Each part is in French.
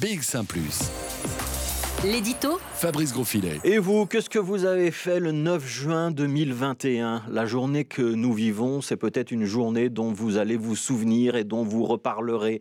BX1 ⁇ L'édito Fabrice Grosfilet. Et vous, qu'est-ce que vous avez fait le 9 juin 2021 La journée que nous vivons, c'est peut-être une journée dont vous allez vous souvenir et dont vous reparlerez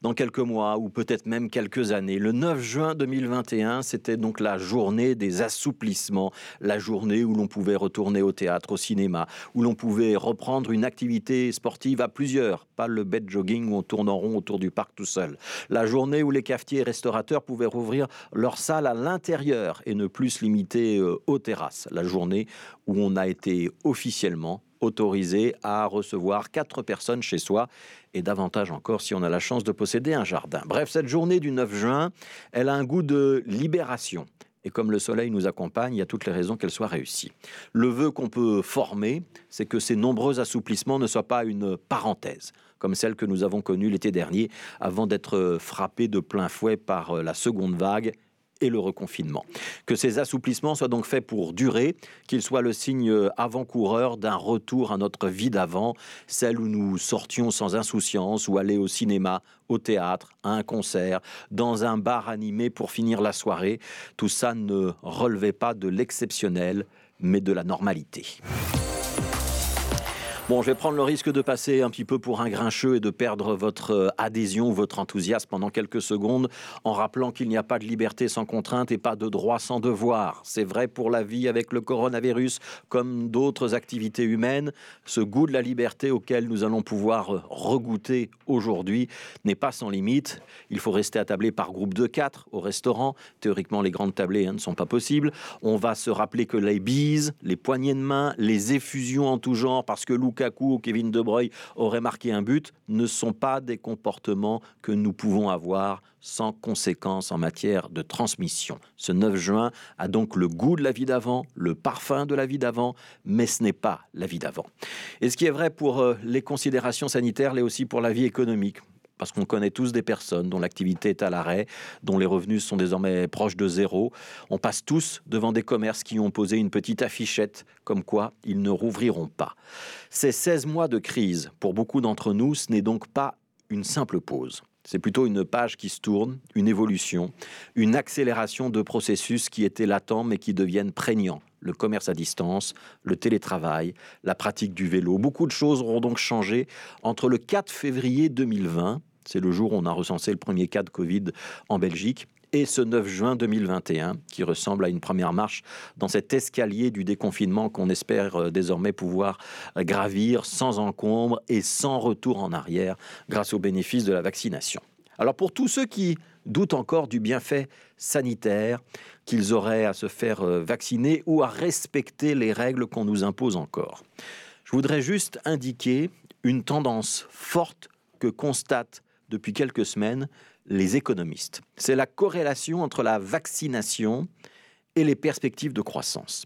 dans quelques mois ou peut-être même quelques années. Le 9 juin 2021, c'était donc la journée des assouplissements, la journée où l'on pouvait retourner au théâtre, au cinéma, où l'on pouvait reprendre une activité sportive à plusieurs, pas le bed jogging où on tourne en rond autour du parc tout seul. La journée où les cafetiers et restaurateurs pouvaient rouvrir leur salle à l'intérieur et ne plus se limiter euh, aux terrasses. La journée où on a été officiellement autorisé à recevoir quatre personnes chez soi et davantage encore si on a la chance de posséder un jardin. Bref, cette journée du 9 juin, elle a un goût de libération. Et comme le soleil nous accompagne, il y a toutes les raisons qu'elle soit réussie. Le vœu qu'on peut former, c'est que ces nombreux assouplissements ne soient pas une parenthèse, comme celle que nous avons connue l'été dernier, avant d'être frappés de plein fouet par la seconde vague et le reconfinement. Que ces assouplissements soient donc faits pour durer, qu'ils soient le signe avant-coureur d'un retour à notre vie d'avant, celle où nous sortions sans insouciance ou aller au cinéma, au théâtre, à un concert, dans un bar animé pour finir la soirée. Tout ça ne relevait pas de l'exceptionnel, mais de la normalité. Bon, je vais prendre le risque de passer un petit peu pour un grincheux et de perdre votre euh, adhésion, votre enthousiasme pendant quelques secondes en rappelant qu'il n'y a pas de liberté sans contrainte et pas de droit sans devoir. C'est vrai pour la vie avec le coronavirus comme d'autres activités humaines. Ce goût de la liberté auquel nous allons pouvoir euh, regoûter aujourd'hui n'est pas sans limite. Il faut rester attablé par groupe de quatre au restaurant. Théoriquement, les grandes tablées hein, ne sont pas possibles. On va se rappeler que les bises, les poignées de main, les effusions en tout genre, parce que Lou Lukaku ou Kevin De Bruyne auraient marqué un but ne sont pas des comportements que nous pouvons avoir sans conséquence en matière de transmission. Ce 9 juin a donc le goût de la vie d'avant, le parfum de la vie d'avant, mais ce n'est pas la vie d'avant. Et ce qui est vrai pour euh, les considérations sanitaires l'est aussi pour la vie économique parce qu'on connaît tous des personnes dont l'activité est à l'arrêt, dont les revenus sont désormais proches de zéro. On passe tous devant des commerces qui ont posé une petite affichette comme quoi ils ne rouvriront pas. Ces 16 mois de crise, pour beaucoup d'entre nous, ce n'est donc pas une simple pause. C'est plutôt une page qui se tourne, une évolution, une accélération de processus qui étaient latents mais qui deviennent prégnants. Le commerce à distance, le télétravail, la pratique du vélo. Beaucoup de choses auront donc changé entre le 4 février 2020, c'est le jour où on a recensé le premier cas de Covid en Belgique, et ce 9 juin 2021, qui ressemble à une première marche dans cet escalier du déconfinement qu'on espère euh, désormais pouvoir euh, gravir sans encombre et sans retour en arrière grâce aux bénéfices de la vaccination. Alors pour tous ceux qui doutent encore du bienfait sanitaire, qu'ils auraient à se faire euh, vacciner ou à respecter les règles qu'on nous impose encore, je voudrais juste indiquer une tendance forte que constate depuis quelques semaines les économistes. C'est la corrélation entre la vaccination et les perspectives de croissance.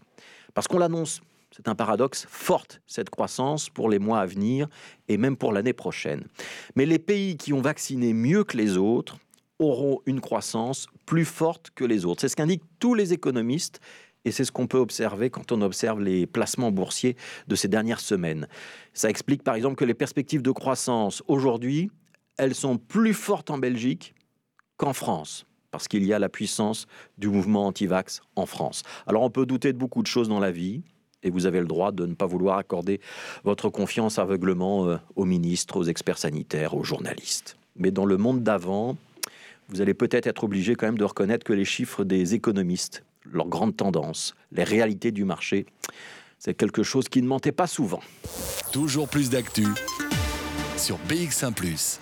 Parce qu'on l'annonce, c'est un paradoxe, forte cette croissance pour les mois à venir et même pour l'année prochaine. Mais les pays qui ont vacciné mieux que les autres auront une croissance plus forte que les autres. C'est ce qu'indiquent tous les économistes et c'est ce qu'on peut observer quand on observe les placements boursiers de ces dernières semaines. Ça explique par exemple que les perspectives de croissance aujourd'hui elles sont plus fortes en Belgique qu'en France parce qu'il y a la puissance du mouvement anti-vax en France. Alors on peut douter de beaucoup de choses dans la vie, et vous avez le droit de ne pas vouloir accorder votre confiance aveuglement euh, aux ministres, aux experts sanitaires, aux journalistes. Mais dans le monde d'avant, vous allez peut-être être obligé quand même de reconnaître que les chiffres des économistes, leurs grandes tendances, les réalités du marché, c'est quelque chose qui ne mentait pas souvent. Toujours plus d'actu sur BX1 ⁇